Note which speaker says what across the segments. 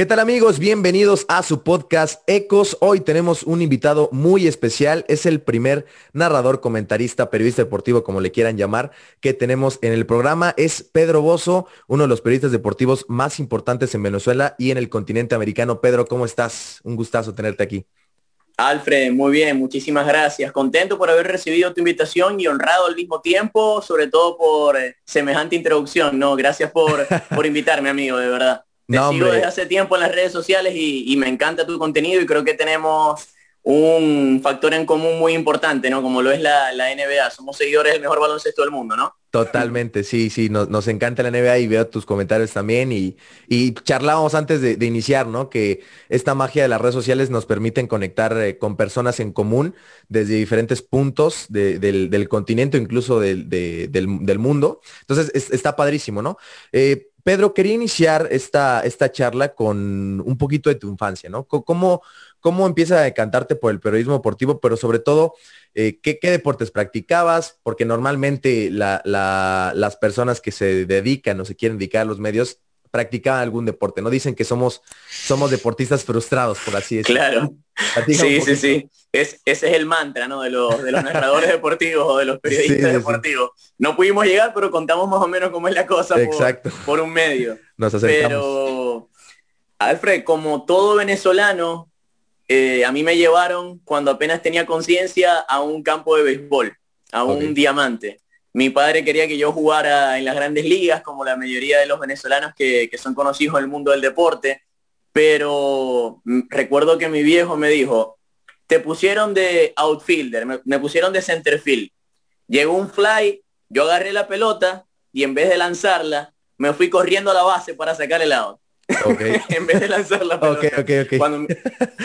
Speaker 1: ¿Qué tal amigos? Bienvenidos a su podcast Ecos. Hoy tenemos un invitado muy especial. Es el primer narrador, comentarista, periodista deportivo, como le quieran llamar, que tenemos en el programa. Es Pedro Bozo, uno de los periodistas deportivos más importantes en Venezuela y en el continente americano. Pedro, ¿cómo estás? Un gustazo tenerte aquí.
Speaker 2: Alfred, muy bien, muchísimas gracias. Contento por haber recibido tu invitación y honrado al mismo tiempo, sobre todo por eh, semejante introducción. No, gracias por, por invitarme, amigo, de verdad. Te sigo desde hace tiempo en las redes sociales y, me encanta tu contenido y creo que tenemos un factor en común muy importante, ¿no? Como lo es la, NBA. Somos seguidores del mejor baloncesto del mundo, ¿no?
Speaker 1: Totalmente, sí, sí, nos, encanta la NBA y veo tus comentarios también y, y charlábamos antes de, iniciar, ¿no? Que esta magia de las redes sociales nos permiten conectar eh, con personas en común desde diferentes puntos del, continente, incluso del, del, mundo. Entonces, está padrísimo, ¿no? Eh, Pedro, quería iniciar esta, esta charla con un poquito de tu infancia, ¿no? ¿Cómo, cómo empieza a decantarte por el periodismo deportivo, pero sobre todo, eh, ¿qué, deportes practicabas? Porque normalmente las personas que se dedican o se quieren dedicar a los medios practicaban algún deporte, ¿no? Dicen que somos, somos deportistas frustrados, por así
Speaker 2: decirlo. Claro. Sí, sí, sí. Es, ese es el mantra, ¿no? De los, de los narradores deportivos o de los periodistas deportivos. No pudimos llegar, pero contamos más o menos cómo es la cosa Por, por un medio.
Speaker 1: Nos
Speaker 2: Pero, Alfred, como todo venezolano, eh, a mí me llevaron cuando apenas tenía conciencia a un campo de béisbol, a un diamante. Mi padre quería que yo jugara en las grandes ligas, como la mayoría de los venezolanos que, son conocidos en el mundo del deporte, pero mm, recuerdo que mi viejo me dijo, te pusieron de outfielder, me, pusieron de centerfield. Llegó un fly, yo agarré la pelota y en vez de lanzarla, me fui corriendo a la base para sacar el out. en vez de lanzar la pelota. cuando,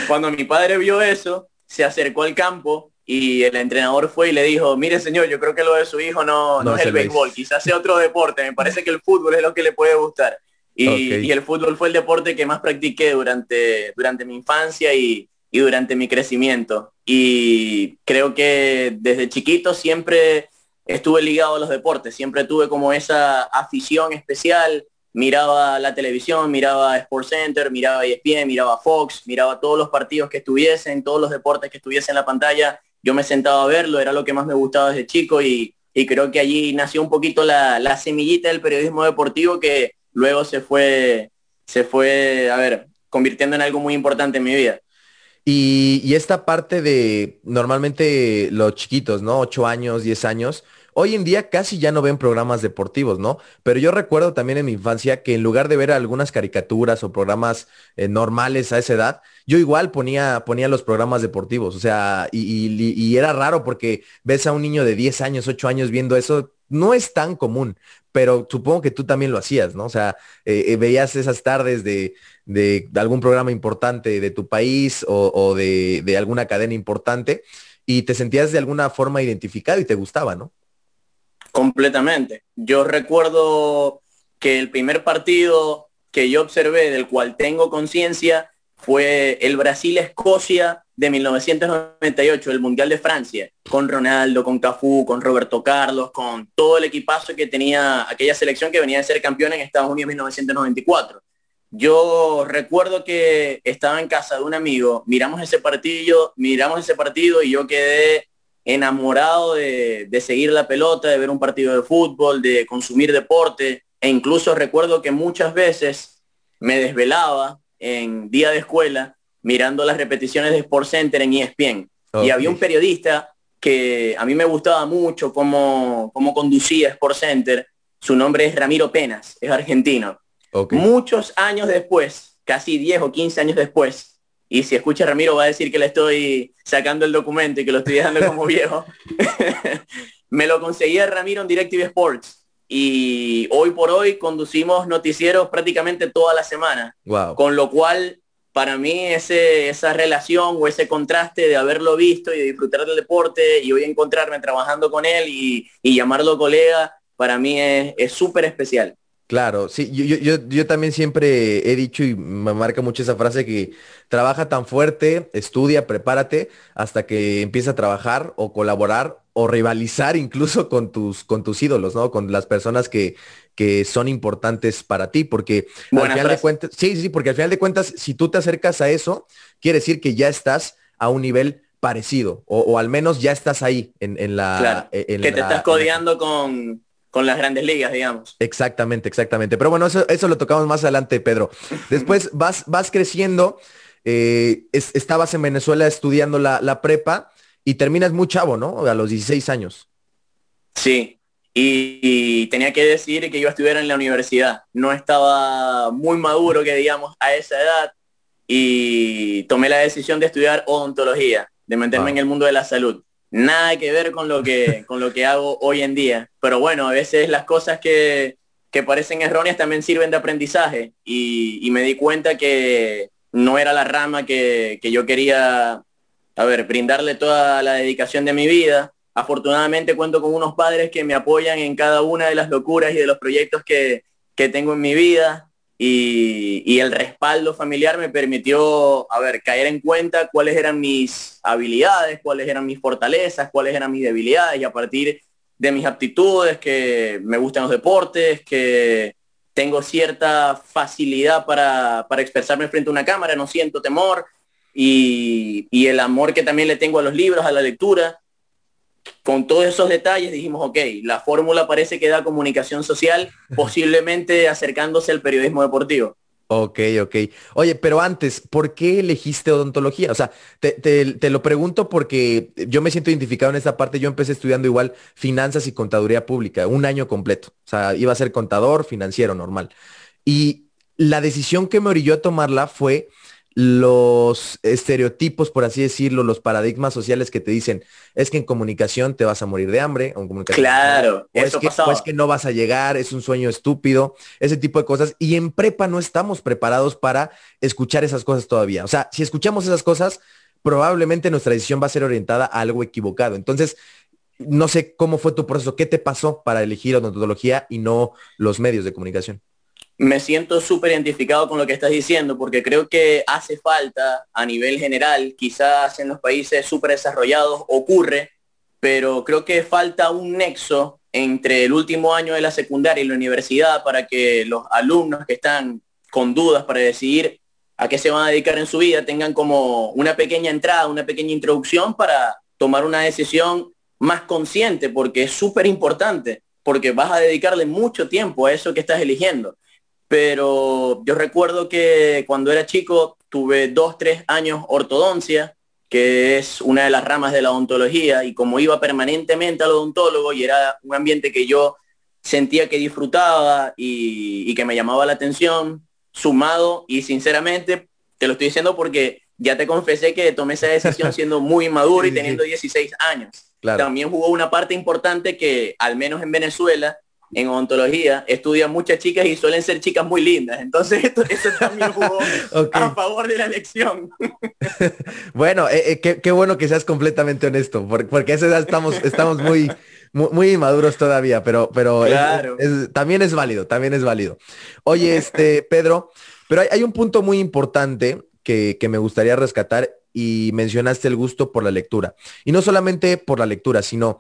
Speaker 2: cuando mi padre vio eso, se acercó al campo y el entrenador fue y le dijo, mire señor, yo creo que lo de su hijo no, no, es el béisbol, quizás sea otro deporte, me parece que el fútbol es lo que le puede gustar. Y, el fútbol fue el deporte que más practiqué durante, durante mi infancia y, y durante mi crecimiento. Y creo que desde chiquito siempre estuve ligado a los deportes, siempre tuve como esa afición especial, miraba la televisión, miraba Sports Center, miraba ESPN, miraba Fox, miraba todos los partidos que estuviesen, todos los deportes que estuviesen en la pantalla yo me sentaba a verlo, era lo que más me gustaba desde chico y, creo que allí nació un poquito la, semillita del periodismo deportivo que luego se fue, se fue, a ver, convirtiendo en algo muy importante en mi vida.
Speaker 1: Y, y, esta parte de normalmente los chiquitos, ¿no? 8 años, 10 años, Hoy en día casi ya no ven programas deportivos, ¿no? Pero yo recuerdo también en mi infancia que en lugar de ver algunas caricaturas o programas eh, normales a esa edad, yo igual ponía, ponía los programas deportivos. O sea, y, era raro porque ves a un niño de 10 años, 8 años viendo eso, no es tan común, pero supongo que tú también lo hacías, ¿no? O sea, eh, eh, veías esas tardes de, algún programa importante de tu país o, de, de, alguna cadena importante y te sentías de alguna forma identificado y te gustaba, ¿no?
Speaker 2: Completamente. Yo recuerdo que el primer partido que yo observé, del cual tengo conciencia, fue el Brasil-Escocia de 1998, el Mundial de Francia, con Ronaldo, con Cafú, con Roberto Carlos, con todo el equipazo que tenía aquella selección que venía de ser campeón en Estados Unidos en 1994. Yo recuerdo que estaba en casa de un amigo, miramos ese partido, miramos ese partido y yo quedé enamorado de, seguir la pelota, de ver un partido de fútbol, de consumir deporte, e incluso recuerdo que muchas veces me desvelaba en día de escuela mirando las repeticiones de Sport Center en ESPN. Y había un periodista que a mí me gustaba mucho cómo, cómo conducía Sport Center. Su nombre es Ramiro Penas, es argentino. Muchos años después, casi 10 o 15 años después, y si escucha Ramiro va a decir que le estoy sacando el documento y que lo estoy dejando como viejo. me lo conseguía Ramiro en Directive Sports. Y hoy por hoy conducimos noticieros prácticamente toda la semana. Con lo cual, para mí, ese, esa relación o ese contraste de haberlo visto y de disfrutar del deporte y hoy encontrarme trabajando con él y, llamarlo colega, para mí es súper especial.
Speaker 1: Claro, sí, yo, yo, yo, también siempre he dicho y me marca mucho esa frase que trabaja tan fuerte, estudia, prepárate hasta que empieza a trabajar o colaborar o rivalizar incluso con tus, con tus ídolos, ¿no? Con las personas que, que son importantes para ti, porque al final de cuentas, sí, sí, porque al final de cuentas, si tú te acercas a eso, quiere decir que ya estás a un nivel parecido, o, al menos ya estás ahí en, la...
Speaker 2: que te estás codeando con, con las grandes ligas, digamos.
Speaker 1: Exactamente, exactamente. Pero bueno, eso, eso lo tocamos más adelante, Pedro. Después vas, vas creciendo, eh, estabas en Venezuela estudiando la, la, prepa y terminas muy chavo, ¿no? A los 16 años.
Speaker 2: Sí, y, tenía que decir que iba a estudiar en la universidad. No estaba muy maduro, que digamos, a esa edad y tomé la decisión de estudiar odontología, de meterme en el mundo de la salud. Nada que ver con lo que, con lo que hago hoy en día. Pero bueno, a veces las cosas que, que parecen erróneas también sirven de aprendizaje. Y, me di cuenta que no era la rama que, que yo quería, a ver, brindarle toda la dedicación de mi vida. Afortunadamente cuento con unos padres que me apoyan en cada una de las locuras y de los proyectos que, tengo en mi vida y, el respaldo familiar me permitió, a ver, caer en cuenta cuáles eran mis habilidades, cuáles eran mis fortalezas, cuáles eran mis debilidades y a partir de mis aptitudes, que me gustan los deportes, que tengo cierta facilidad para, expresarme frente a una cámara, no siento temor y, y el amor que también le tengo a los libros, a la lectura con todos esos detalles dijimos, ok, la fórmula parece que da comunicación social, posiblemente acercándose al periodismo deportivo.
Speaker 1: Ok, ok. Oye, pero antes, ¿por qué elegiste odontología? O sea, te, lo pregunto porque yo me siento identificado en esta parte. Yo empecé estudiando igual finanzas y contaduría pública, un año completo. O sea, iba a ser contador financiero normal. Y la decisión que me orilló a tomarla fue los estereotipos, por así decirlo, los paradigmas sociales que te dicen, es que en comunicación te vas a morir de hambre, o en comunicación
Speaker 2: claro,
Speaker 1: es que, o es que no vas a llegar, es un sueño estúpido, ese tipo de cosas. Y en prepa no estamos preparados para escuchar esas cosas todavía. O sea, si escuchamos esas cosas, probablemente nuestra decisión va a ser orientada a algo equivocado. Entonces, no sé cómo fue tu proceso, qué te pasó para elegir odontología y no los medios de comunicación
Speaker 2: me siento súper identificado con lo que estás diciendo porque creo que hace falta a nivel general, quizás en los países súper desarrollados ocurre, pero creo que falta un nexo entre el último año de la secundaria y la universidad para que los alumnos que están con dudas para decidir a qué se van a dedicar en su vida tengan como una pequeña entrada, una pequeña introducción para tomar una decisión más consciente porque es súper importante porque vas a dedicarle mucho tiempo a eso que estás eligiendo pero yo recuerdo que cuando era chico tuve dos, tres años ortodoncia, que es una de las ramas de la odontología, y como iba permanentemente al odontólogo y era un ambiente que yo sentía que disfrutaba y, que me llamaba la atención, sumado y sinceramente te lo estoy diciendo porque ya te confesé que tomé esa decisión siendo muy maduro y teniendo 16 años. También jugó una parte importante que, al menos en Venezuela, en odontología estudian muchas chicas y suelen ser chicas muy lindas. Entonces esto, eso también jugó a favor de la elección.
Speaker 1: bueno, eh, eh, qué, bueno que seas completamente honesto, porque, a esa edad estamos, estamos muy, muy, inmaduros todavía, pero, pero también es válido, también es válido. Oye, este, Pedro, pero hay, un punto muy importante que, que me gustaría rescatar y mencionaste el gusto por la lectura. Y no solamente por la lectura, sino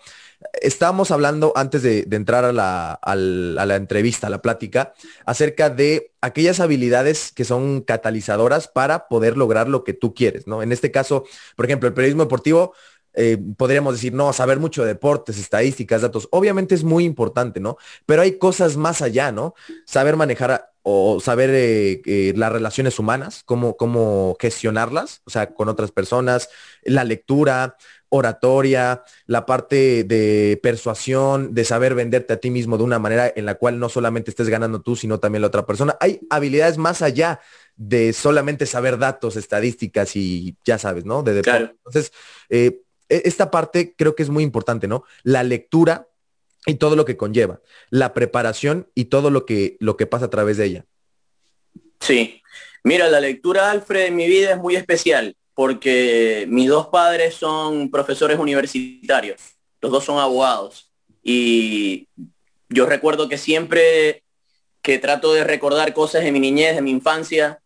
Speaker 1: estábamos hablando antes de, entrar a la, entrevista, a la plática, acerca de aquellas habilidades que son catalizadoras para poder lograr lo que tú quieres, ¿no? En este caso, por ejemplo, el periodismo deportivo, eh, podríamos decir, no, saber mucho de deportes, estadísticas, datos, obviamente es muy importante, ¿no? Pero hay cosas más allá, ¿no? Saber manejar o saber eh, eh, las relaciones humanas, cómo, cómo gestionarlas, o sea, con otras personas, la lectura, oratoria, la parte de persuasión, de saber venderte a ti mismo de una manera en la cual no solamente estés ganando tú, sino también la otra persona. Hay habilidades más allá de solamente saber datos, estadísticas y ya sabes, ¿no? De Entonces, eh, e-, esta parte creo que es muy importante, ¿no? La lectura y todo lo que conlleva, la preparación y todo lo que, lo que pasa a través de ella.
Speaker 2: Sí. Mira, la lectura, Alfred, en mi vida es muy especial porque mis dos padres son profesores universitarios, los dos son abogados. Y yo recuerdo que siempre que trato de recordar cosas de mi niñez, de mi infancia,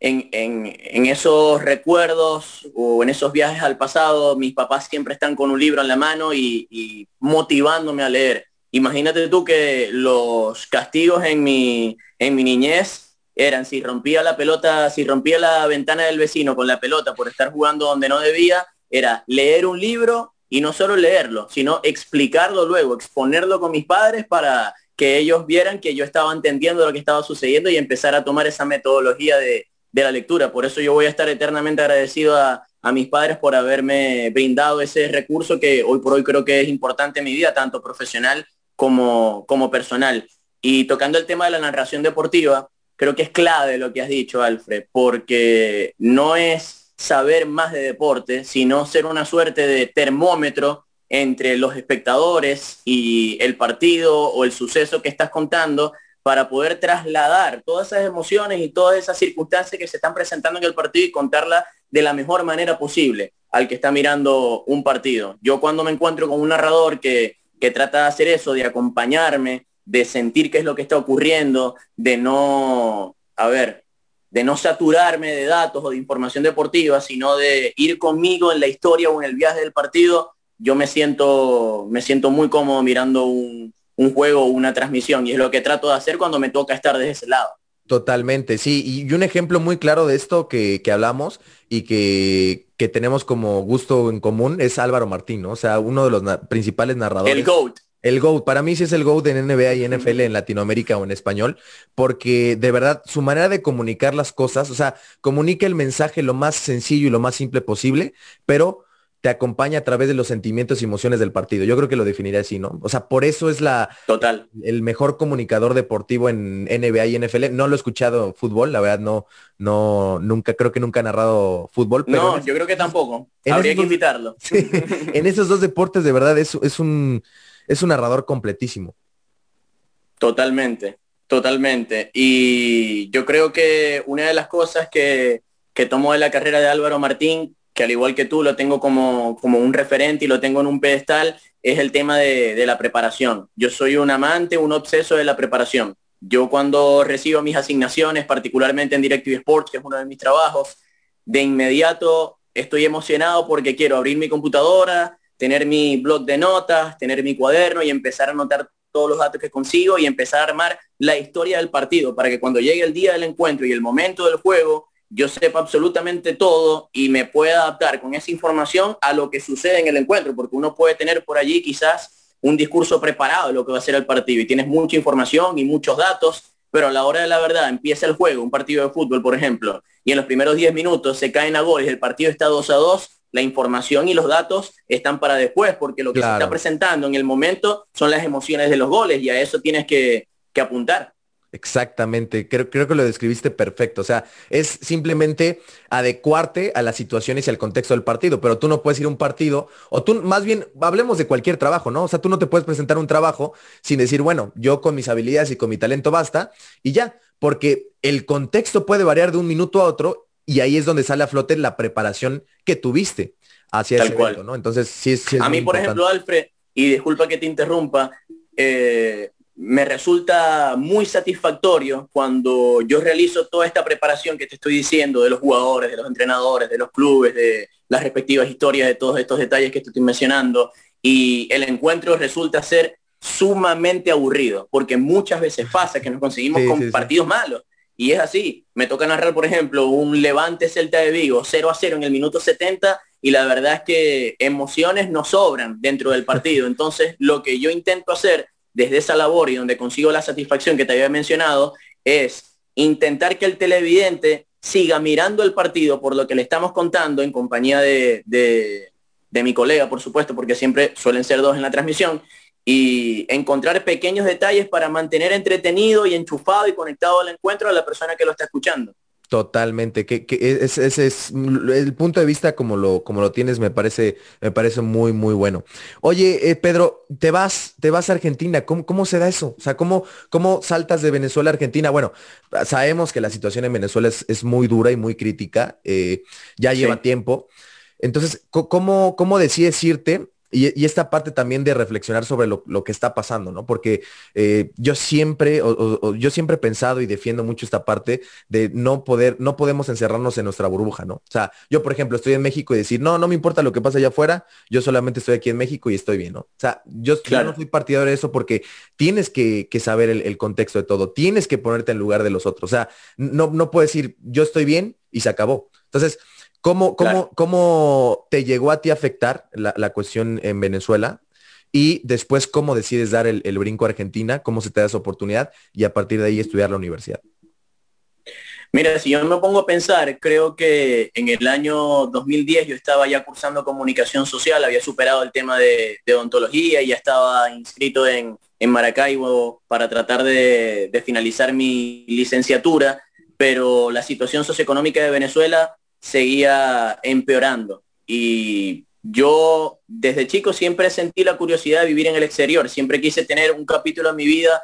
Speaker 2: en, esos recuerdos o en esos viajes al pasado, mis papás siempre están con un libro en la mano y, motivándome a leer. Imagínate tú que los castigos en mi, en mi niñez eran si rompía la pelota, si rompía la ventana del vecino con la pelota por estar jugando donde no debía, era leer un libro y no solo leerlo, sino explicarlo luego, exponerlo con mis padres para que ellos vieran que yo estaba entendiendo lo que estaba sucediendo y empezar a tomar esa metodología de, de la lectura. Por eso yo voy a estar eternamente agradecido a, a mis padres por haberme brindado ese recurso que hoy por hoy creo que es importante en mi vida, tanto profesional como, como personal. Y tocando el tema de la narración deportiva, creo que es clave lo que has dicho, Alfred, porque no es saber más de deporte, sino ser una suerte de termómetro entre los espectadores y el partido o el suceso que estás contando para poder trasladar todas esas emociones y todas esas circunstancias que se están presentando en el partido y contarla de la mejor manera posible al que está mirando un partido. Yo cuando me encuentro con un narrador que, que trata de hacer eso, de acompañarme, de sentir qué es lo que está ocurriendo, de no, a ver, de no saturarme de datos o de información deportiva, sino de ir conmigo en la historia o en el viaje del partido, yo me siento, me siento muy cómodo mirando un, un juego o una transmisión y es lo que trato de hacer cuando me toca estar de ese lado.
Speaker 1: Totalmente, sí. Y un ejemplo muy claro de esto que, que hablamos y que, que, tenemos como gusto en común es Álvaro Martín, ¿no? O sea, uno de los na principales narradores.
Speaker 2: El GOAT.
Speaker 1: El GOAT, para mí sí es el GOAT en NBA y NFL en Latinoamérica o en español, porque de verdad su manera de comunicar las cosas, o sea, comunica el mensaje lo más sencillo y lo más simple posible, pero te acompaña a través de los sentimientos y emociones del partido. Yo creo que lo definiría así, ¿no? O sea, por eso es la
Speaker 2: total
Speaker 1: el mejor comunicador deportivo en NBA y NFL. No lo he escuchado fútbol, la verdad no no nunca creo que nunca ha narrado fútbol,
Speaker 2: pero No, yo creo que tampoco. Habría que invitarlo.
Speaker 1: en esos dos deportes de verdad es, es un es un narrador completísimo.
Speaker 2: Totalmente, totalmente. Y yo creo que una de las cosas que que tomó de la carrera de Álvaro Martín que al igual que tú lo tengo como, como un referente y lo tengo en un pedestal, es el tema de, de, la preparación. Yo soy un amante, un obseso de la preparación. Yo cuando recibo mis asignaciones, particularmente en Directive Sports, que es uno de mis trabajos, de inmediato estoy emocionado porque quiero abrir mi computadora, tener mi blog de notas, tener mi cuaderno y empezar a anotar todos los datos que consigo y empezar a armar la historia del partido para que cuando llegue el día del encuentro y el momento del juego, yo sepa absolutamente todo y me pueda adaptar con esa información a lo que sucede en el encuentro, porque uno puede tener por allí quizás un discurso preparado de lo que va a ser el partido y tienes mucha información y muchos datos, pero a la hora de la verdad empieza el juego, un partido de fútbol, por ejemplo, y en los primeros 10 minutos se caen a goles, el partido está 2 a 2, la información y los datos están para después, porque lo que claro. se está presentando en el momento son las emociones de los goles y a eso tienes que, que apuntar.
Speaker 1: Exactamente, creo, creo, que lo describiste perfecto. O sea, es simplemente adecuarte a las situaciones y al contexto del partido, pero tú no puedes ir a un partido, o tú, más bien, hablemos de cualquier trabajo, ¿no? O sea, tú no te puedes presentar un trabajo sin decir, bueno, yo con mis habilidades y con mi talento basta, y ya, porque el contexto puede variar de un minuto a otro, y ahí es donde sale a flote la preparación que tuviste hacia
Speaker 2: Tal
Speaker 1: ese
Speaker 2: cual.
Speaker 1: evento, ¿no? Entonces, sí, sí es
Speaker 2: A mí, por
Speaker 1: importante.
Speaker 2: ejemplo, Alfred, y disculpa que te interrumpa, eh, me resulta muy satisfactorio cuando yo realizo toda esta preparación que te estoy diciendo de los jugadores, de los entrenadores, de los clubes, de las respectivas historias, de todos estos detalles que te estoy mencionando, y el encuentro resulta ser sumamente aburrido, porque muchas veces pasa que nos conseguimos
Speaker 1: Sí,
Speaker 2: con
Speaker 1: sí,
Speaker 2: partidos malos. Y es así, me toca narrar, por ejemplo, un Levante Celta de Vigo 0 a 0 en el minuto 70 y la verdad es que emociones no sobran dentro del partido. Entonces, lo que yo intento hacer desde esa labor y donde consigo la satisfacción que te había mencionado es intentar que el televidente siga mirando el partido por lo que le estamos contando en compañía de, de, de mi colega, por supuesto, porque siempre suelen ser dos en la transmisión, y encontrar pequeños detalles para mantener entretenido y enchufado y conectado al encuentro a la persona que lo está escuchando.
Speaker 1: Totalmente, que, que es- ese es, el punto de vista como lo, como lo tienes, me parece, me parece muy, muy bueno. Oye, eh, Pedro, te vas, te vas a Argentina, ¿cómo, cómo se da eso? O sea, ¿cómo, cómo saltas de Venezuela a Argentina? Bueno, sabemos que la situación en Venezuela es, es muy dura y muy crítica, eh, ya
Speaker 2: Sí.
Speaker 1: lleva tiempo. Entonces, ¿cómo, cómo decides irte? Y, esta parte también de reflexionar sobre lo, que está pasando, ¿no? Porque eh, yo siempre, yo siempre he pensado y defiendo mucho esta parte de no poder, no podemos encerrarnos en nuestra burbuja, ¿no? O sea, yo, por ejemplo, estoy en México y decir, no, no me importa lo que pasa allá afuera, yo solamente estoy aquí en México y estoy bien, ¿no? O sea, yo, no soy partidario de eso porque tienes que, saber el, contexto de todo, tienes que ponerte en lugar de los otros. O sea, no, no puedes decir, yo estoy bien y se acabó. Entonces, ¿Cómo, cómo, cómo te llegó a ti a afectar la, cuestión en Venezuela? Y después, ¿cómo decides dar el, brinco a Argentina? ¿Cómo se te da esa oportunidad? Y a partir de ahí estudiar la universidad.
Speaker 2: Mira, si yo me pongo a pensar, creo que en el año 2010 yo estaba ya cursando comunicación social, había superado el tema de, odontología y ya estaba inscrito en, Maracaibo para tratar de, de finalizar mi licenciatura, pero la situación socioeconómica de Venezuela seguía empeorando. Y yo desde chico siempre sentí la curiosidad de vivir en el exterior, siempre quise tener un capítulo en mi vida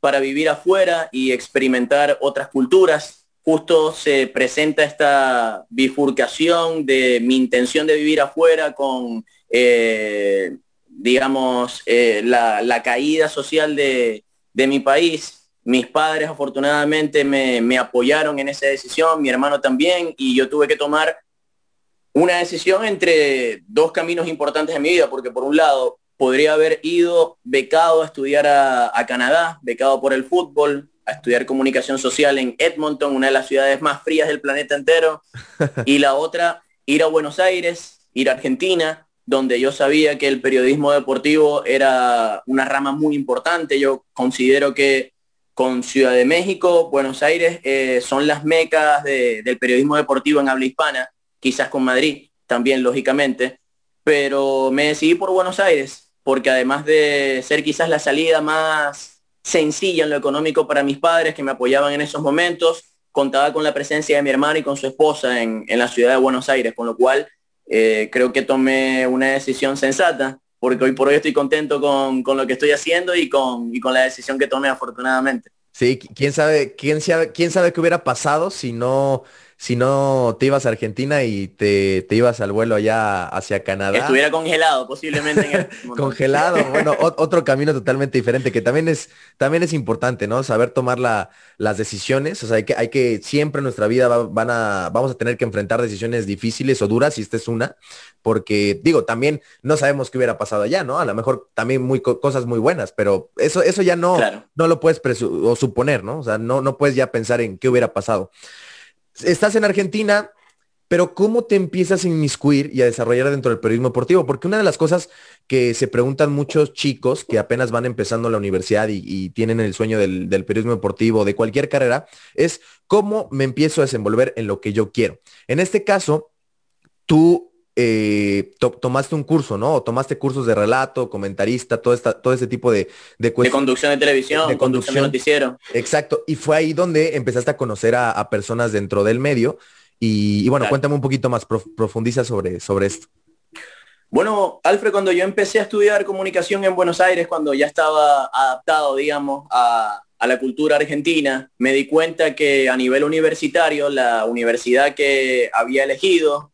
Speaker 2: para vivir afuera y experimentar otras culturas. Justo se presenta esta bifurcación de mi intención de vivir afuera con, eh, digamos, eh, la, caída social de, de mi país mis padres afortunadamente me, apoyaron en esa decisión, mi hermano también, y yo tuve que tomar una decisión entre dos caminos importantes en mi vida, porque por un lado podría haber ido becado a estudiar a, a, Canadá, becado por el fútbol, a estudiar comunicación social en Edmonton, una de las ciudades más frías del planeta entero, y la otra, ir a Buenos Aires, ir a Argentina, donde yo sabía que el periodismo deportivo era una rama muy importante. Yo considero que con Ciudad de México, Buenos Aires, eh, son las mecas del periodismo deportivo en habla hispana, quizás con Madrid también, lógicamente, pero me decidí por Buenos Aires, porque además de ser quizás la salida más sencilla en lo económico para mis padres, que me apoyaban en esos momentos, contaba con la presencia de mi hermano y con su esposa en, la ciudad de Buenos Aires, con lo cual eh, creo que tomé una decisión sensata porque hoy por hoy estoy contento con, lo que estoy haciendo y con, y con la decisión que tomé afortunadamente.
Speaker 1: Sí, quién sabe, quién sabe, quién sabe qué hubiera pasado si no, si no te ibas a Argentina y te, te ibas al vuelo allá hacia Canadá.
Speaker 2: Estuviera congelado posiblemente. En
Speaker 1: congelado, bueno, otro camino totalmente diferente que también es, también es importante, ¿no? Saber tomar la, las decisiones, o sea, hay que, hay que siempre en nuestra vida van a, vamos a tener que enfrentar decisiones difíciles o duras, y esta es una, porque digo, también no sabemos qué hubiera pasado allá, ¿no? A lo mejor también muy cosas muy buenas, pero eso, eso ya no, no lo puedes o suponer, ¿no? O sea, no, no puedes ya pensar en qué hubiera pasado estás en Argentina, pero ¿cómo te empiezas a inmiscuir y a desarrollar dentro del periodismo deportivo? Porque una de las cosas que se preguntan muchos chicos que apenas van empezando la universidad y, tienen el sueño del, periodismo deportivo, de cualquier carrera, es cómo me empiezo a desenvolver en lo que yo quiero. En este caso, tú eh, tomaste un curso, ¿no? O tomaste cursos de relato, comentarista, todo, esta, todo ese tipo de,
Speaker 2: de De conducción de televisión, de conducción de noticiero.
Speaker 1: Exacto. Y fue ahí donde empezaste a conocer a, personas dentro del medio. Y, bueno, cuéntame un poquito más, profundiza sobre, sobre esto.
Speaker 2: Bueno, Alfred, cuando yo empecé a estudiar comunicación en Buenos Aires, cuando ya estaba adaptado, digamos, a, a la cultura argentina, me di cuenta que a nivel universitario, la universidad que había elegido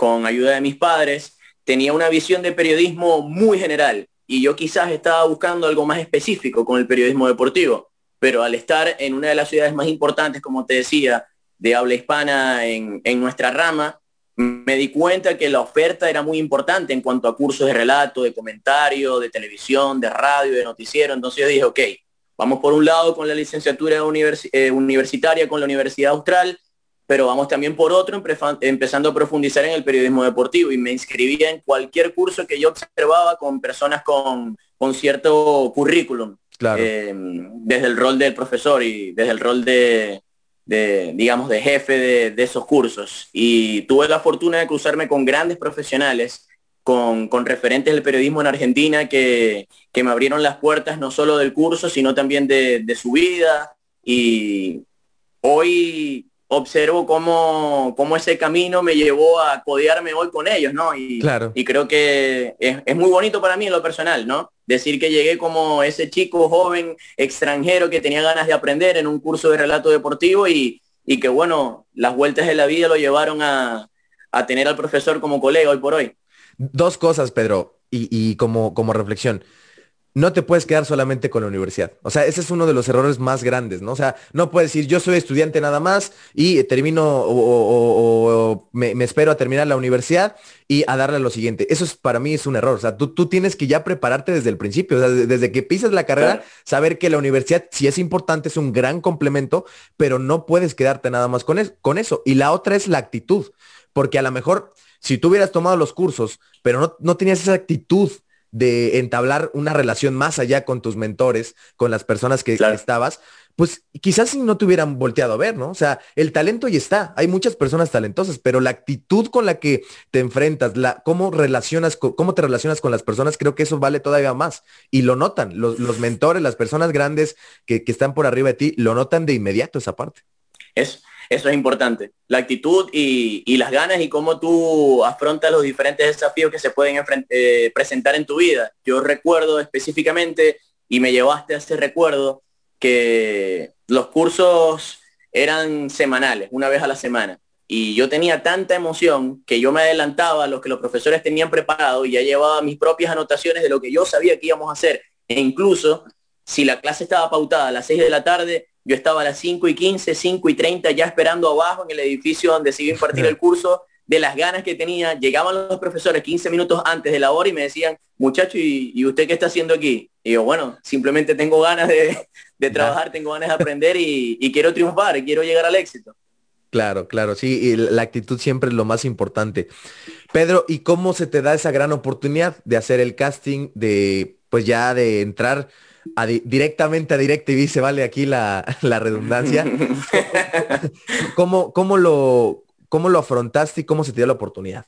Speaker 2: con ayuda de mis padres, tenía una visión de periodismo muy general y yo quizás estaba buscando algo más específico con el periodismo deportivo, pero al estar en una de las ciudades más importantes, como te decía, de habla hispana en, nuestra rama, me di cuenta que la oferta era muy importante en cuanto a cursos de relato, de comentario, de televisión, de radio, de noticiero. Entonces yo dije, ok, vamos por un lado con la licenciatura eh, universitaria con la Universidad Austral pero vamos también por otro, empezando a profundizar en el periodismo deportivo y me inscribía en cualquier curso que yo observaba con personas con, con cierto currículum, eh, desde el rol del profesor y desde el rol de, digamos, de jefe de, esos cursos. Y tuve la fortuna de cruzarme con grandes profesionales, con, referentes del periodismo en Argentina que, que, me abrieron las puertas no solo del curso, sino también de, de su vida. Y hoy observo cómo, cómo, ese camino me llevó a codearme hoy con ellos, ¿no? Y, claro. y creo que es, muy bonito para mí en lo personal, ¿no? Decir que llegué como ese chico joven extranjero que tenía ganas de aprender en un curso de relato deportivo y, y que, bueno, las vueltas de la vida lo llevaron a, a tener al profesor como colega hoy por hoy.
Speaker 1: Dos cosas, Pedro. y, como, como reflexión, no te puedes quedar solamente con la universidad. O sea, ese es uno de los errores más grandes, ¿no? O sea, no puedes decir, yo soy estudiante nada más y termino o, me, espero a terminar la universidad y a darle a lo siguiente. Eso es para mí es un error. O sea, tú, tú tienes que ya prepararte desde el principio, o sea, desde que pisas la carrera, saber que la universidad sí es importante, es un gran complemento, pero no puedes quedarte nada más con, con eso. Y la otra es la actitud, porque a lo mejor si tú hubieras tomado los cursos, pero no, no tenías esa actitud de entablar una relación más allá con tus mentores, con las personas que estabas, pues quizás si no te hubieran volteado a ver, ¿no? O sea, el talento ya está, hay muchas personas talentosas, pero la actitud con la que te enfrentas, la, cómo relacionas, cómo te relacionas con las personas, creo que eso vale todavía más. Y lo notan, los, mentores, las personas grandes que, que, están por arriba de ti, lo notan de inmediato esa parte.
Speaker 2: Es, eso es importante. La actitud y, las ganas y cómo tú afrontas los diferentes desafíos que se pueden eh, presentar en tu vida. Yo recuerdo específicamente, y me llevaste a ese recuerdo, que los cursos eran semanales, una vez a la semana. Y yo tenía tanta emoción que yo me adelantaba a lo que los profesores tenían preparado y ya llevaba mis propias anotaciones de lo que yo sabía que íbamos a hacer. E incluso si la clase estaba pautada a las 6 de la tarde, yo estaba a las 5 y 15, 5 y 30 ya esperando abajo en el edificio donde se iba a impartir el curso, de las ganas que tenía. Llegaban los profesores 15 minutos antes de la hora y me decían, muchacho, ¿y, usted qué está haciendo aquí? Y yo, bueno, simplemente tengo ganas de, trabajar, tengo ganas de aprender y, quiero triunfar, y quiero llegar al éxito.
Speaker 1: Claro, claro, sí, y la actitud siempre es lo más importante. Pedro, ¿y cómo se te da esa gran oportunidad de hacer el casting, de pues ya de entrar directamente a DirecTV, se vale aquí la, redundancia. ¿Cómo, cómo, lo, ¿Cómo lo afrontaste y cómo se te dio la oportunidad?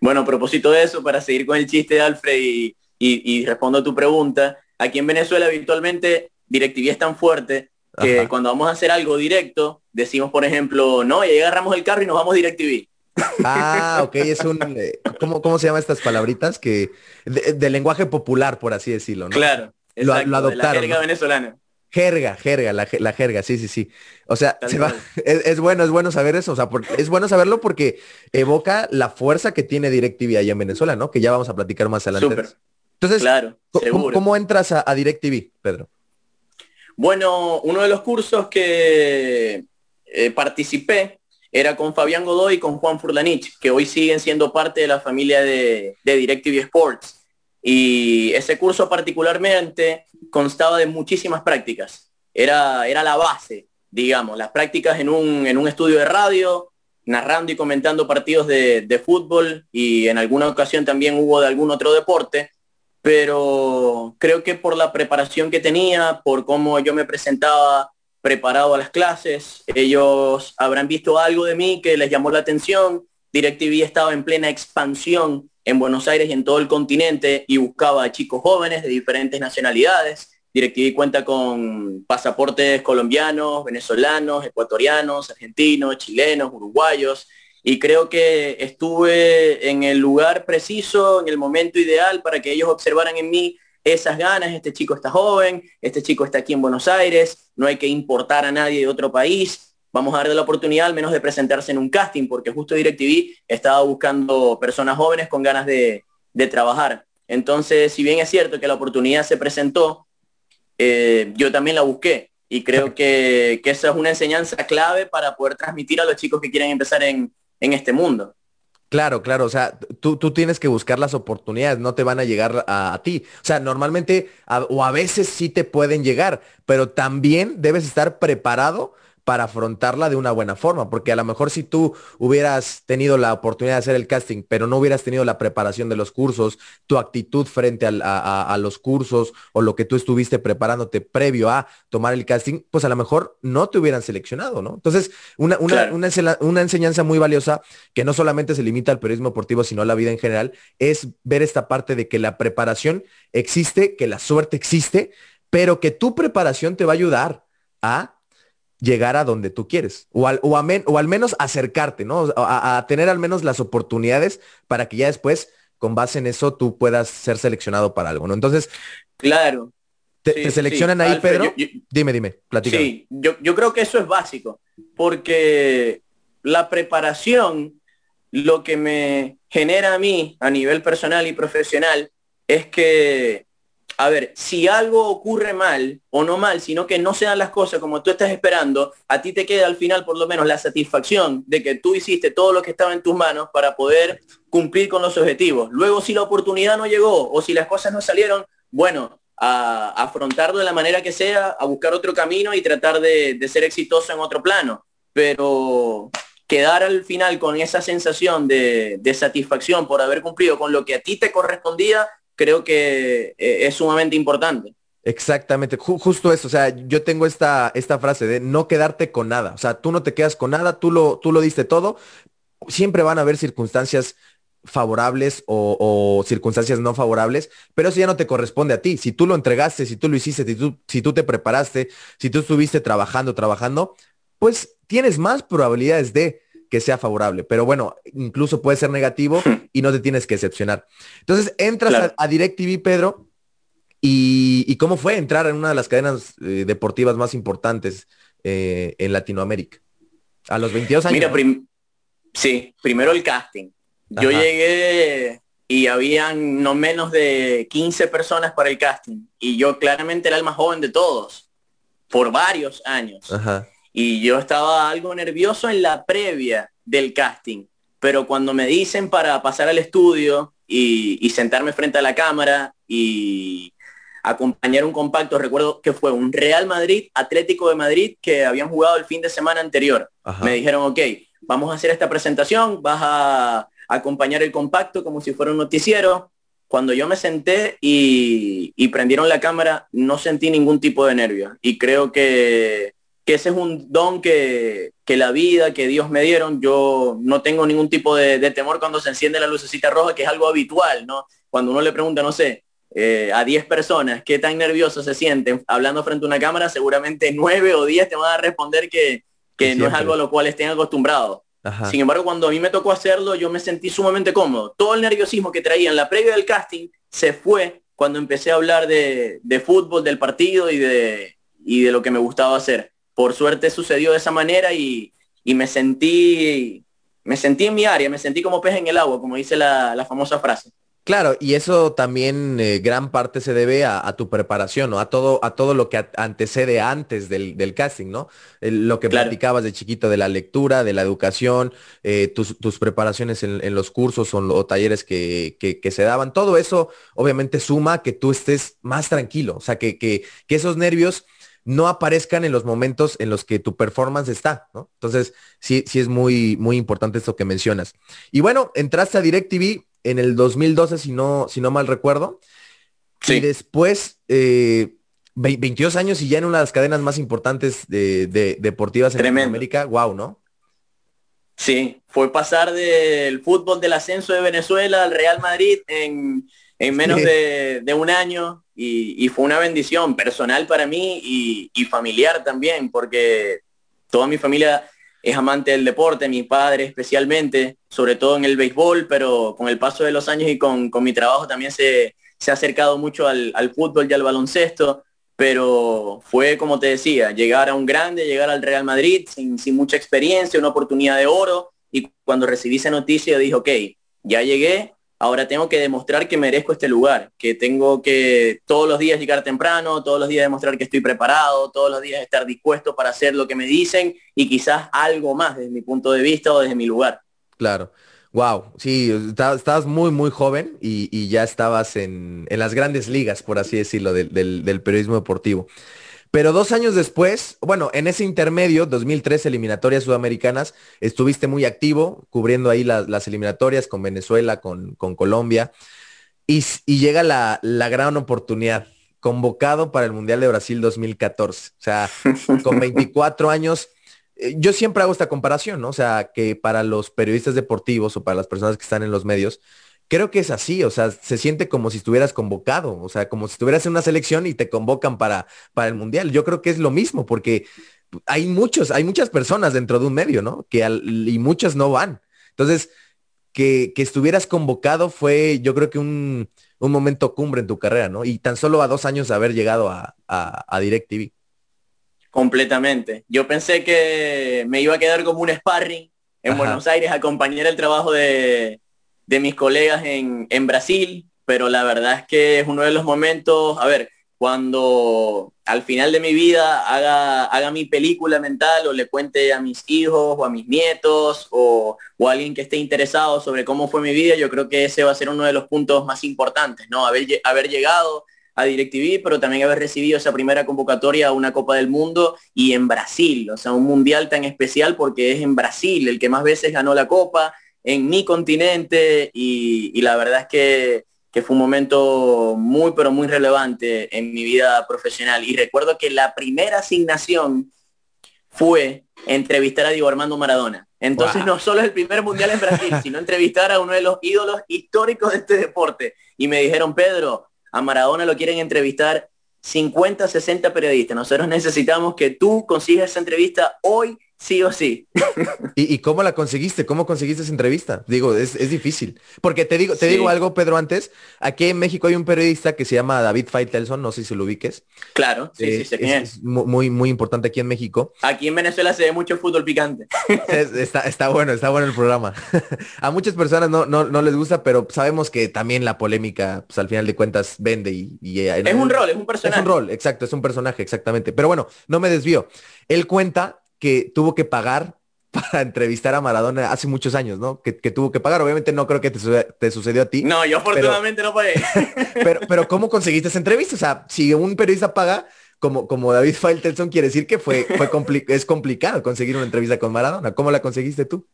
Speaker 2: Bueno, a propósito de eso, para seguir con el chiste de Alfred y, y, respondo a tu pregunta, aquí en Venezuela habitualmente DirecTV es tan fuerte que cuando vamos a hacer algo directo, decimos, por ejemplo, no, y agarramos el carro y nos vamos DirecTV.
Speaker 1: Ah, ok, es un, eh, ¿cómo, ¿cómo se llaman estas palabritas? Que, de, lenguaje popular, por así decirlo, ¿no?
Speaker 2: Claro lo, adoptaron. la jerga venezolana.
Speaker 1: Jerga, jerga, la, jerga, sí, sí, sí. O sea, es, bueno, es bueno saber eso, o sea, es bueno saberlo porque evoca la fuerza que tiene DirecTV allá en Venezuela, ¿no? Que ya vamos a platicar más adelante. Entonces, claro, ¿cómo, entras a, DirecTV, Pedro?
Speaker 2: Bueno, uno de los cursos que eh, participé era con Fabián Godoy y con Juan Furlanich, que hoy siguen siendo parte de la familia de, de DirecTV Sports. Y ese curso particularmente constaba de muchísimas prácticas. Era, era la base, digamos, las prácticas en un, en un estudio de radio, narrando y comentando partidos de, de, fútbol y en alguna ocasión también hubo de algún otro deporte, pero creo que por la preparación que tenía, por cómo yo me presentaba preparado a las clases, ellos habrán visto algo de mí que les llamó la atención. DirecTV estaba en plena expansión en Buenos Aires y en todo el continente y buscaba a chicos jóvenes de diferentes nacionalidades. DirecTV cuenta con pasaportes colombianos, venezolanos, ecuatorianos, argentinos, chilenos, uruguayos. Y creo que estuve en el lugar preciso, en el momento ideal para que ellos observaran en mí esas ganas. Este chico está joven, este chico está aquí en Buenos Aires, no hay que importar a nadie de otro país vamos a darle la oportunidad al menos de presentarse en un casting, porque justo DirecTV estaba buscando personas jóvenes con ganas de, trabajar. Entonces, si bien es cierto que la oportunidad se presentó, eh, yo también la busqué y creo que, que, esa es una enseñanza clave para poder transmitir a los chicos que quieren empezar en, este mundo.
Speaker 1: Claro, claro, o sea, tú, tú, tienes que buscar las oportunidades, no te van a llegar a, ti. O sea, normalmente o a veces sí te pueden llegar, pero también debes estar preparado para afrontarla de una buena forma, porque a lo mejor si tú hubieras tenido la oportunidad de hacer el casting, pero no hubieras tenido la preparación de los cursos, tu actitud frente a, los cursos o lo que tú estuviste preparándote previo a tomar el casting, pues a lo mejor no te hubieran seleccionado, ¿no? Entonces, una, una, una, enseñanza muy valiosa que no solamente se limita al periodismo deportivo, sino a la vida en general, es ver esta parte de que la preparación existe, que la suerte existe, pero que tu preparación te va a ayudar a llegar a donde tú quieres o al, o, al menos acercarte, ¿no? A, tener al menos las oportunidades para que ya después, con base en eso, tú puedas ser seleccionado para algo, ¿no? Entonces,
Speaker 2: claro.
Speaker 1: ¿Te, seleccionan ahí, Pedro? dime, dime, platica.
Speaker 2: Sí, yo, yo creo que eso es básico, porque la preparación, lo que me genera a mí a nivel personal y profesional, es que, a ver, si algo ocurre mal o no mal, sino que no sean las cosas como tú estás esperando, a ti te queda al final por lo menos la satisfacción de que tú hiciste todo lo que estaba en tus manos para poder cumplir con los objetivos. Luego, si la oportunidad no llegó o si las cosas no salieron, bueno, a, afrontarlo de la manera que sea, a buscar otro camino y tratar de, de ser exitoso en otro plano. Pero quedar al final con esa sensación de, satisfacción por haber cumplido con lo que a ti te correspondía, creo que eh, es sumamente importante.
Speaker 1: Exactamente, justo eso, o sea, yo tengo esta, esta frase de no quedarte con nada, o sea, tú no te quedas con nada, tú lo, tú lo diste todo, siempre van a haber circunstancias favorables o, circunstancias no favorables, pero eso ya no te corresponde a ti. Si tú lo entregaste, si tú lo hiciste, si tú, si tú te preparaste, si tú estuviste trabajando, trabajando, pues tienes más probabilidades de que sea favorable. Pero bueno, incluso puede ser negativo y no te tienes que excepcionar. Entonces, entras a, DirecTV, Pedro, y, cómo fue entrar en una de las cadenas eh, deportivas más importantes eh, en Latinoamérica. A los 22 años.
Speaker 2: Mira, sí, primero el casting. Yo llegué y habían no menos de 15 personas para el casting. Y yo claramente era el más joven de todos, por varios años. Ajá. Y yo estaba algo nervioso en la previa del casting, pero cuando me dicen para pasar al estudio y, sentarme frente a la cámara y acompañar un compacto, recuerdo que fue un Real Madrid, Atlético de Madrid, que habían jugado el fin de semana anterior. Me dijeron, ok, vamos a hacer esta presentación, vas a acompañar el compacto como si fuera un noticiero. Cuando yo me senté y, y prendieron la cámara, no sentí ningún tipo de nervio. Y creo que que ese es un don que, la vida, que Dios me dieron. Yo no tengo ningún tipo de, temor cuando se enciende la lucecita roja, que es algo habitual, ¿no? Cuando uno le pregunta, no sé, eh, a 10 personas qué tan nerviosos se sienten hablando frente a una cámara, seguramente 9 o 10 te van a responder que, no es algo a lo cual estén acostumbrados. Sin embargo, cuando a mí me tocó hacerlo, yo me sentí sumamente cómodo. Todo el nerviosismo que traía en la previa del casting se fue cuando empecé a hablar de, de fútbol, del partido y de, y de lo que me gustaba hacer por suerte sucedió de esa manera y, me sentí me sentí en mi área, me sentí como pez en el agua, como dice la, famosa frase.
Speaker 1: Claro, y eso también eh, gran parte se debe a, tu preparación, ¿no? A todo, a todo lo que antecede antes del, casting, ¿no? lo que platicabas de chiquito de la lectura, de la educación, eh, tus, preparaciones en, los cursos o, talleres que, que, se daban, todo eso obviamente suma que tú estés más tranquilo, o sea, que, que esos nervios no aparezcan en los momentos en los que tu performance está, ¿no? Entonces, sí, sí es muy, muy importante esto que mencionas. Y bueno, entraste a DirecTV en el 2012, si no, si no mal recuerdo. Sí. Y después, 22 eh, años y ya en una de las cadenas más importantes de, deportivas en América. Wow, ¿no?
Speaker 2: Sí, fue pasar del fútbol del ascenso de Venezuela al Real Madrid en, menos de, de, un año y, fue una bendición personal para mí y, familiar también, porque toda mi familia es amante del deporte, mi padre especialmente, sobre todo en el béisbol, pero con el paso de los años y con, mi trabajo también se, ha acercado mucho al, fútbol y al baloncesto, pero fue, como te decía, llegar a un grande, llegar al Real Madrid sin, sin mucha experiencia, una oportunidad de oro, y cuando recibí esa noticia dije, ok, ya llegué, ahora tengo que demostrar que merezco este lugar, que tengo que todos los días llegar temprano, todos los días demostrar que estoy preparado, todos los días estar dispuesto para hacer lo que me dicen y quizás algo más desde mi punto de vista o desde mi lugar.
Speaker 1: Claro. Wow, sí, estabas muy, muy joven y, ya estabas en, las grandes ligas, por así decirlo, del periodismo deportivo. Pero dos años después, bueno, en ese intermedio, 2003, eliminatorias sudamericanas, estuviste muy activo, cubriendo ahí las eliminatorias con Venezuela, con, Colombia, y, llega la, gran oportunidad, convocado para el Mundial de Brasil 2014. O sea, con 24 años, eh, yo siempre hago esta comparación, ¿no? O sea, que para los periodistas deportivos o para las personas que están en los medios, creo que es así, o sea, se siente como si estuvieras convocado, o sea, como si estuvieras en una selección y te convocan para, para el Mundial. Yo creo que es lo mismo, porque hay muchos, hay muchas personas dentro de un medio, ¿no? Que y muchas no van. Entonces, que, estuvieras convocado fue, yo creo que un, momento cumbre en tu carrera, ¿no? Y tan solo a dos años de haber llegado a, a, DirecTV.
Speaker 2: Completamente. Yo pensé que me iba a quedar como un sparring en Buenos Aires, acompañar el trabajo de, de mis colegas en, Brasil, pero la verdad es que es uno de los momentos, a ver, cuando al final de mi vida haga, haga mi película mental o le cuente a mis hijos o a mis nietos o, o, a alguien que esté interesado sobre cómo fue mi vida, yo creo que ese va a ser uno de los puntos más importantes, ¿no? Haber, haber llegado a DirecTV, pero también haber recibido esa primera convocatoria a una Copa del Mundo y en Brasil, o sea, un mundial tan especial porque es en Brasil el que más veces ganó la Copa, en mi continente y, y la verdad es que que fue un momento muy, pero muy relevante en mi vida profesional. Y recuerdo que la primera asignación fue entrevistar a Diego Armando Maradona. Entonces no solo es el primer mundial en Brasil, sino entrevistar a uno de los ídolos históricos de este deporte. Y me dijeron, Pedro, a Maradona lo quieren entrevistar 50, 60 periodistas. Nosotros necesitamos que tú consigas esa entrevista hoy sí o sí.
Speaker 1: ¿Y, cómo la conseguiste? ¿Cómo conseguiste esa entrevista? Digo, es, difícil. Porque te digo, te digo algo, Pedro, antes. Aquí en México hay un periodista que se llama David Faitelson, no sé si lo ubiques.
Speaker 2: Claro, sí, sí,
Speaker 1: eh, es, muy, muy importante aquí en México.
Speaker 2: Aquí en Venezuela se ve mucho fútbol picante.
Speaker 1: está, está bueno, está bueno el programa. A muchas personas no, no, les gusta, pero sabemos que también la polémica, pues al final de cuentas, vende y...
Speaker 2: Eh, es un rol, es un personaje.
Speaker 1: Es un rol, exacto, es un personaje, exactamente. Pero bueno, no me desvío. Él cuenta que tuvo que pagar para entrevistar a Maradona hace muchos años, ¿no? Que, tuvo que pagar. Obviamente no creo que te, sucedió a ti.
Speaker 2: No, yo afortunadamente no pagué.
Speaker 1: pero, pero ¿cómo conseguiste esa entrevista? O sea, si un periodista paga, como, como David Faitelson, quiere decir que fue, fue es complicado conseguir una entrevista con Maradona. ¿Cómo la conseguiste tú?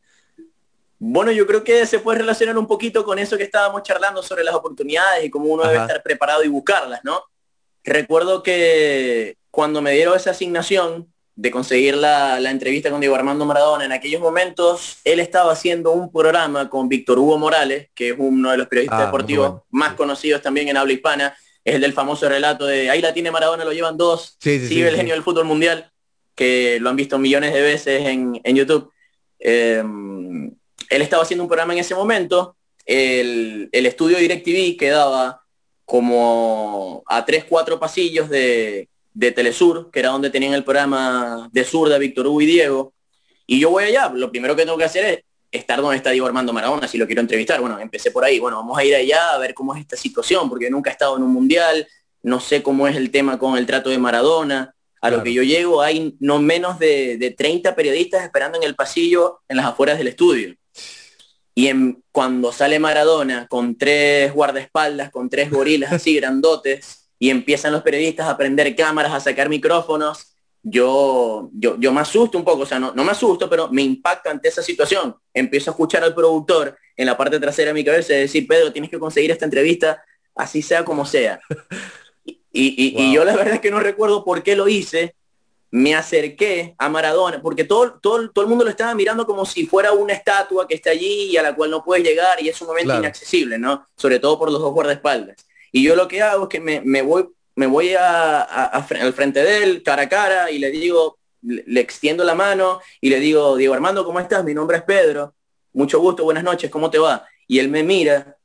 Speaker 2: Bueno, yo creo que se puede relacionar un poquito con eso que estábamos charlando sobre las oportunidades y cómo uno debe estar preparado y buscarlas, ¿no? Recuerdo que cuando me dieron esa asignación, de conseguir la, entrevista con Diego Armando Maradona. En aquellos momentos él estaba haciendo un programa con Víctor Hugo Morales, que es uno de los periodistas ah, deportivos más conocidos también en habla hispana. Es el del famoso relato de ahí la tiene Maradona, lo llevan dos, sí, sigue el genio del fútbol mundial, que lo han visto millones de veces en, YouTube. Em, él estaba haciendo un programa en ese momento. El, el estudio DirecTV quedaba como a tres, cuatro pasillos de, de Telesur, que era donde tenían el programa de Zurda, Víctor Hugo y Diego. Y yo voy allá, lo primero que tengo que hacer es estar donde está Diego Armando Maradona, si lo quiero entrevistar. Bueno, empecé por ahí, bueno, vamos a ir allá a ver cómo es esta situación, porque nunca he estado en un mundial, no sé cómo es el tema con el trato de Maradona. A lo que yo llego hay no menos de, de 30 periodistas esperando en el pasillo en las afueras del estudio. Y en, cuando sale Maradona con tres guardaespaldas, con tres gorilas así grandotes, y empiezan los periodistas a prender cámaras, a sacar micrófonos, yo, yo, yo me asusto un poco, o sea, no, no me asusto, pero me impacta ante esa situación. Empiezo a escuchar al productor en la parte trasera de mi cabeza y decir, Pedro, tienes que conseguir esta entrevista, así sea como sea. Y, y, yo la verdad es que no recuerdo por qué lo hice. Me acerqué a Maradona, porque todo, todo, todo el mundo lo estaba mirando como si fuera una estatua que está allí y a la cual no puedes llegar y es un momento inaccesible, ¿no? Sobre todo por los dos guardaespaldas. Y yo lo que hago es que me, voy, me voy a, al frente de él, cara a cara, y le digo, le, extiendo la mano y le digo, Diego Armando, ¿cómo estás? Mi nombre es Pedro. Mucho gusto, buenas noches, ¿cómo te va? Y él me mira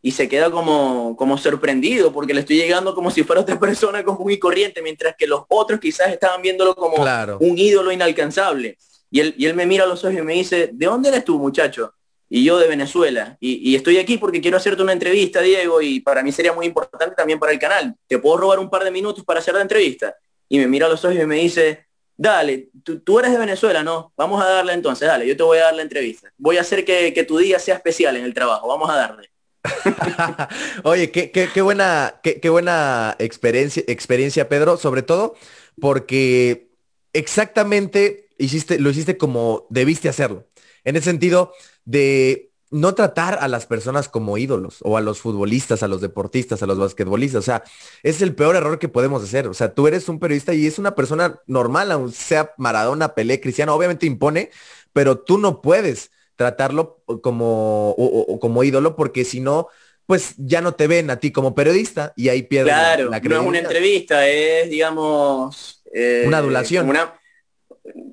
Speaker 2: y se queda como, como sorprendido porque le estoy llegando como si fuera otra persona común y corriente, mientras que los otros quizás estaban viéndolo como un ídolo inalcanzable. Y él, y él me mira a los ojos y me dice, ¿de dónde eres tú, muchacho? Y yo de Venezuela. Y, estoy aquí porque quiero hacerte una entrevista, Diego, y para mí sería muy importante también para el canal. ¿Te puedo robar un par de minutos para hacer la entrevista? Y me mira a los ojos y me dice, dale, tú, eres de Venezuela, ¿no? Vamos a darle entonces, dale, yo te voy a dar la entrevista. Voy a hacer que, tu día sea especial en el trabajo, vamos a darle.
Speaker 1: Oye, qué, qué, buena, qué, qué buena experiencia, experiencia, Pedro, sobre todo porque exactamente hiciste, lo hiciste como debiste hacerlo. En ese sentido, de no tratar a las personas como ídolos o a los futbolistas, a los deportistas, a los basquetbolistas. O sea, es el peor error que podemos hacer. O sea, tú eres un periodista y es una persona normal, sea Maradona, Pelé, Cristiano, obviamente impone, pero tú no puedes tratarlo como, como ídolo porque si no, pues ya no te ven a ti como periodista y ahí pierdes
Speaker 2: claro, la, no es una entrevista, es, digamos...
Speaker 1: una adulación.
Speaker 2: Una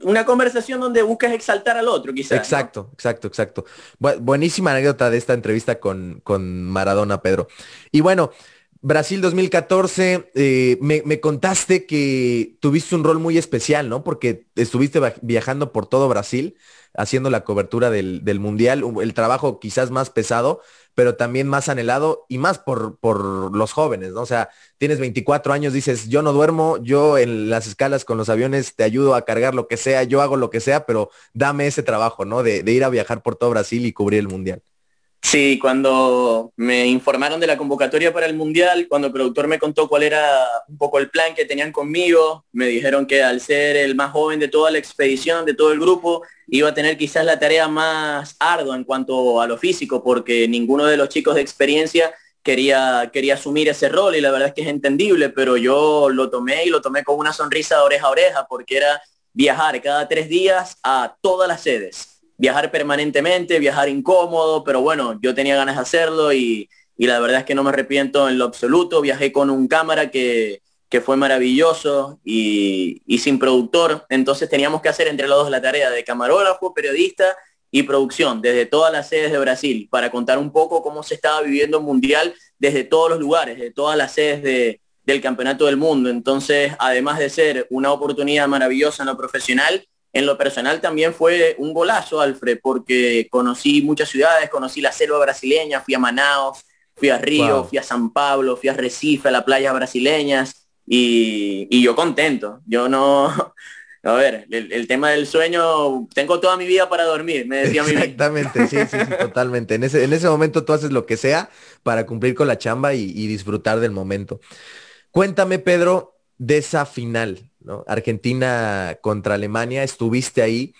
Speaker 2: una conversación donde buscas exaltar al otro, quizás.
Speaker 1: Exacto, exacto, exacto. buenísima anécdota de esta entrevista con, con Maradona, Pedro. Y bueno, Brasil 2014, eh, me, contaste que tuviste un rol muy especial, ¿no? Porque estuviste viajando por todo Brasil haciendo la cobertura del, Mundial, el trabajo quizás más pesado, pero también más anhelado y más por, por los jóvenes, ¿no? O sea, tienes 24 años, dices, yo no duermo, yo en las escalas con los aviones te ayudo a cargar lo que sea, yo hago lo que sea, pero dame ese trabajo, ¿no? de ir a viajar por todo Brasil y cubrir el Mundial.
Speaker 2: Sí, cuando me informaron de la convocatoria para el Mundial, cuando el productor me contó cuál era un poco el plan que tenían conmigo, me dijeron que al ser el más joven de toda la expedición, de todo el grupo, iba a tener quizás la tarea más ardua en cuanto a lo físico, porque ninguno de los chicos de experiencia quería, quería asumir ese rol y la verdad es que es entendible, pero yo lo tomé y lo tomé con una sonrisa de oreja a oreja, porque era viajar cada tres días a todas las sedes viajar permanentemente, viajar incómodo, pero bueno, yo tenía ganas de hacerlo y, la verdad es que no me arrepiento en lo absoluto. Viajé con un cámara que, fue maravilloso y, sin productor, entonces teníamos que hacer entre los dos la tarea de camarógrafo, periodista y producción desde todas las sedes de Brasil para contar un poco cómo se estaba viviendo el mundial desde todos los lugares, de todas las sedes del campeonato del mundo. Entonces, además de ser una oportunidad maravillosa en lo profesional, en lo personal también fue un golazo, Alfred, porque conocí muchas ciudades, conocí la selva brasileña, fui a Manaus, fui a Río, fui a San Pablo, fui a Recife, a las playas brasileñas y, yo contento. Yo no, a ver, el, tema del sueño, tengo toda mi vida para dormir, me decía mi
Speaker 1: Exactamente, sí, sí, sí, totalmente. En ese, en ese momento tú haces lo que sea para cumplir con la chamba y disfrutar del momento. Cuéntame, Pedro, de esa final, Argentina contra Alemania, estuviste ahí.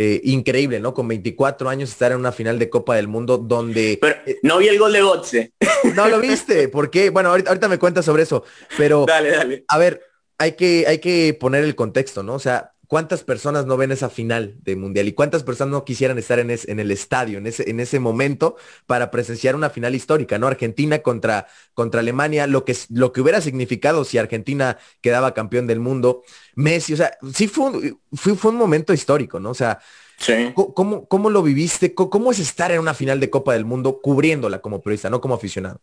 Speaker 1: Eh, increíble, ¿no? Con 24 años estar en una final de Copa del Mundo donde...
Speaker 2: Pero eh, no vi el gol de Gotze.
Speaker 1: No lo viste, ¿por qué? Bueno, ahorita, ahorita me cuentas sobre eso, pero...
Speaker 2: Dale, dale.
Speaker 1: A ver, hay que, hay que poner el contexto, ¿no? O sea, ¿Cuántas personas no ven esa final de Mundial? ¿Y cuántas personas no quisieran estar en, en el estadio, en ese, en ese momento, para presenciar una final histórica, ¿no? Argentina contra, contra Alemania, lo que, lo que hubiera significado si Argentina quedaba campeón del mundo, Messi, o sea, sí fue un, fue, fue un momento histórico, ¿no? O sea, ¿cómo, ¿cómo lo viviste? ¿Cómo es estar en una final de Copa del Mundo cubriéndola como periodista, no como aficionado?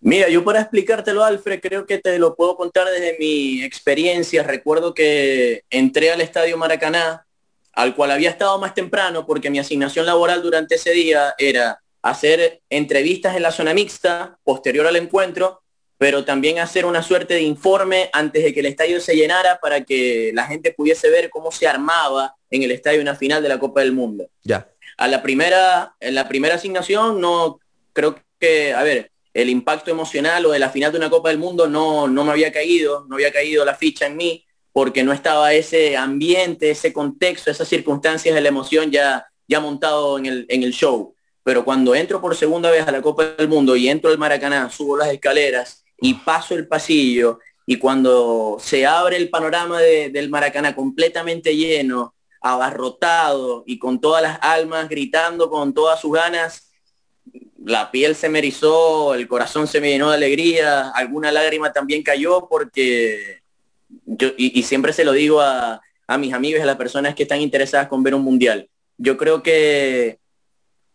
Speaker 2: Mira, yo para explicártelo, Alfred, creo que te lo puedo contar desde mi experiencia. Recuerdo que entré al Estadio Maracaná, al cual había estado más temprano porque mi asignación laboral durante ese día era hacer entrevistas en la zona mixta posterior al encuentro, pero también hacer una suerte de informe antes de que el estadio se llenara para que la gente pudiese ver cómo se armaba en el estadio una final de la Copa del Mundo.
Speaker 1: Ya.
Speaker 2: A la primera, en la primera asignación no creo que, a ver, el impacto emocional o de la final de una Copa del Mundo no, no me había caído, no había caído la ficha en mí, porque no estaba ese ambiente, ese contexto, esas circunstancias de la emoción ya, ya montado en el, en el show. Pero cuando entro por segunda vez a la Copa del Mundo y entro al Maracaná, subo las escaleras y paso el pasillo, y cuando se abre el panorama del Maracaná completamente lleno, abarrotado y con todas las almas gritando con todas sus ganas, la piel se me erizó, el corazón se me llenó de alegría, alguna lágrima también cayó porque yo, y, siempre se lo digo a, mis amigos, a las personas que están interesadas con ver un mundial. Yo creo que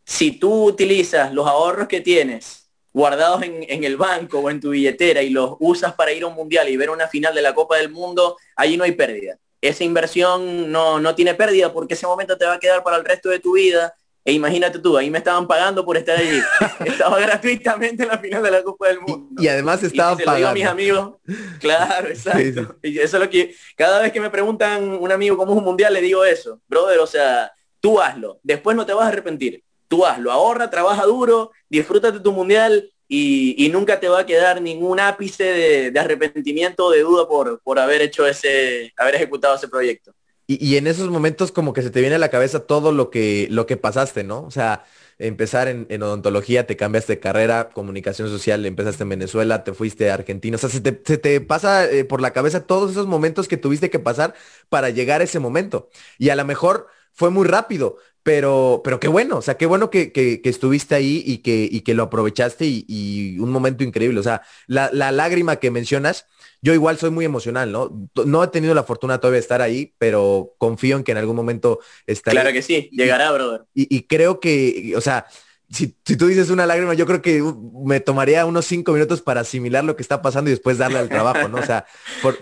Speaker 2: si tú utilizas los ahorros que tienes guardados en, en, el banco o en tu billetera y los usas para ir a un mundial y ver una final de la Copa del Mundo, allí no hay pérdida. Esa inversión no, no tiene pérdida porque ese momento te va a quedar para el resto de tu vida e imagínate tú, ahí me estaban pagando por estar allí. estaba gratuitamente en la final de la Copa del Mundo.
Speaker 1: Y, además estaba pagando. Lo digo a
Speaker 2: mis amigos. Claro, exacto. Y eso es lo que cada vez que me preguntan un amigo cómo es un mundial, le digo eso. Brother, o sea, tú hazlo. Después no te vas a arrepentir. Tú hazlo. Ahorra, trabaja duro, disfrútate tu mundial y, nunca te va a quedar ningún ápice de, de arrepentimiento o de duda por, por haber hecho ese, haber ejecutado ese proyecto.
Speaker 1: Y, en esos momentos como que se te viene a la cabeza todo lo que, lo que pasaste, ¿no? O sea, empezar en, odontología, te cambiaste de carrera, comunicación social, empezaste en Venezuela, te fuiste a Argentina. O sea, se te, pasa eh, por la cabeza todos esos momentos que tuviste que pasar para llegar a ese momento. Y a lo mejor fue muy rápido, pero, pero qué bueno, o sea, qué bueno que, que, estuviste ahí y que, y que lo aprovechaste y, un momento increíble. O sea, la, la lágrima que mencionas yo igual soy muy emocional, ¿no? No he tenido la fortuna todavía de estar ahí, pero confío en que en algún momento estaré.
Speaker 2: Claro que sí, llegará, brother.
Speaker 1: Y, creo que, o sea, si, tú dices una lágrima, yo creo que uh, me tomaría unos cinco minutos para asimilar lo que está pasando y después darle al trabajo, ¿no? O sea,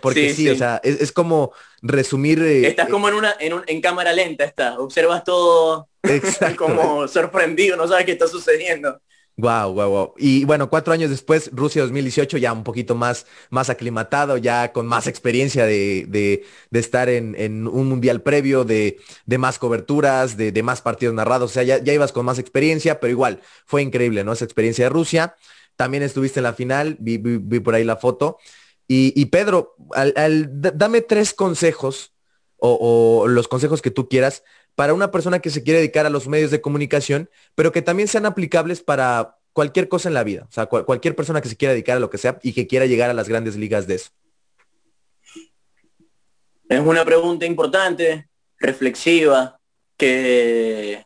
Speaker 1: porque sí, o sea, es, como resumir.
Speaker 2: Eh, Estás como en una, en, un, en cámara lenta, está. Observas todo como sorprendido, no sabes qué está sucediendo.
Speaker 1: Wow, wow, wow. Y bueno, cuatro años después, Rusia 2018, ya un poquito más, más aclimatado, ya con más experiencia de, de, de estar en, en, un mundial previo, de, de más coberturas, de, de, más partidos narrados. O sea, ya, ya, ibas con más experiencia, pero igual fue increíble, ¿no? Esa experiencia de Rusia. También estuviste en la final, vi, vi, por ahí la foto. Y, y Pedro, al, dame tres consejos o los consejos que tú quieras para una persona que se quiere dedicar a los medios de comunicación, pero que también sean aplicables para cualquier cosa en la vida. O sea, cualquier persona que se quiera dedicar a lo que sea y que quiera llegar a las grandes ligas de eso.
Speaker 2: Es una pregunta importante, reflexiva, que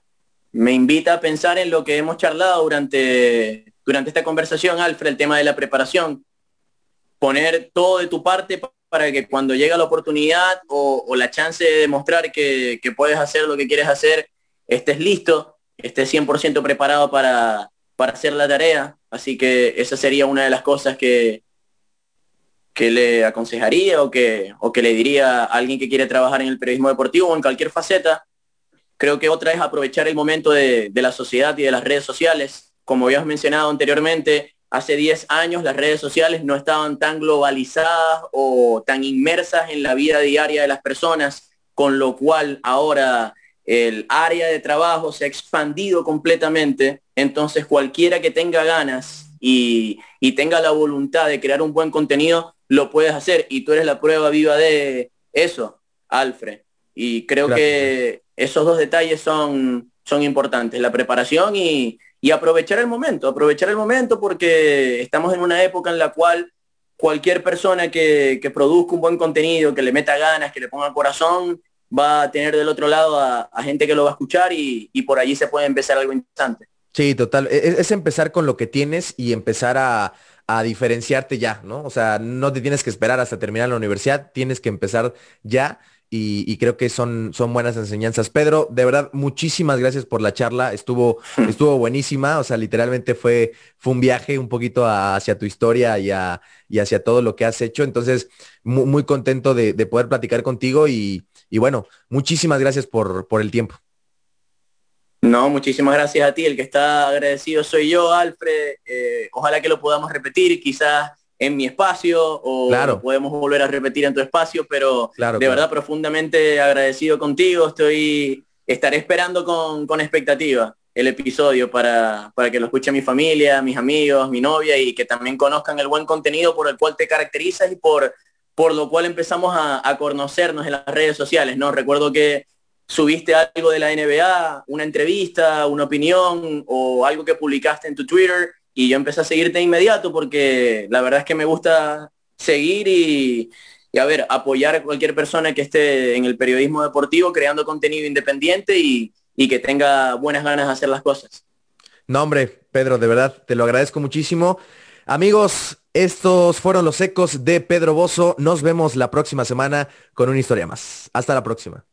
Speaker 2: me invita a pensar en lo que hemos charlado durante, durante esta conversación, Alfred, el tema de la preparación. Poner todo de tu parte para que cuando llega la oportunidad o, la chance de demostrar que, puedes hacer lo que quieres hacer, estés listo, estés 100% preparado para, para hacer la tarea. Así que esa sería una de las cosas que, que le aconsejaría o que, o que le diría a alguien que quiere trabajar en el periodismo deportivo o en cualquier faceta. Creo que otra es aprovechar el momento de, de la sociedad y de las redes sociales. Como habías mencionado anteriormente, hace 10 años las redes sociales no estaban tan globalizadas o tan inmersas en la vida diaria de las personas, con lo cual ahora el área de trabajo se ha expandido completamente, entonces cualquiera que tenga ganas y, tenga la voluntad de crear un buen contenido, lo puedes hacer. Y tú eres la prueba viva de eso, Alfred. Y creo que esos dos detalles son, son importantes, la preparación y, y aprovechar el momento, aprovechar el momento porque estamos en una época en la cual cualquier persona que, produzca un buen contenido, que le meta ganas, que le ponga corazón, va a tener del otro lado a, gente que lo va a escuchar y, por allí se puede empezar algo interesante.
Speaker 1: Sí, total. E, e, es, empezar con lo que tienes y empezar a, a, diferenciarte ya, ¿no? O sea, no te tienes que esperar hasta terminar la universidad, tienes que empezar ya y, creo que son, son buenas enseñanzas. Pedro, de verdad, muchísimas gracias por la charla. Estuvo, estuvo buenísima. O sea, literalmente fue, fue un viaje un poquito hacia tu historia y, y, hacia todo lo que has hecho. Entonces, muy, muy contento de, poder platicar contigo y, y, bueno, muchísimas gracias por, por el tiempo.
Speaker 2: No, muchísimas gracias a ti. El que está agradecido soy yo, Alfred. Eh, ojalá que lo podamos repetir. Quizás en mi espacio o podemos volver a repetir en tu espacio, pero de verdad profundamente agradecido contigo. Estoy, estaré esperando con, con expectativa el episodio para, para, que lo escuche mi familia, mis amigos, mi novia y que también conozcan el buen contenido por el cual te caracterizas y por, por lo cual empezamos a, a conocernos en las redes sociales. ¿no? Recuerdo que subiste algo de la NBA, una entrevista, una opinión o algo que publicaste en tu Twitter y yo empecé a seguirte de inmediato porque la verdad es que me gusta seguir y, a ver, apoyar a cualquier persona que esté en el periodismo deportivo creando contenido independiente y, y que tenga buenas ganas de hacer las cosas.
Speaker 1: No, hombre, Pedro, de verdad, te lo agradezco muchísimo. Amigos, estos fueron los ecos de Pedro Bozo. Nos vemos la próxima semana con una historia más. Hasta la próxima.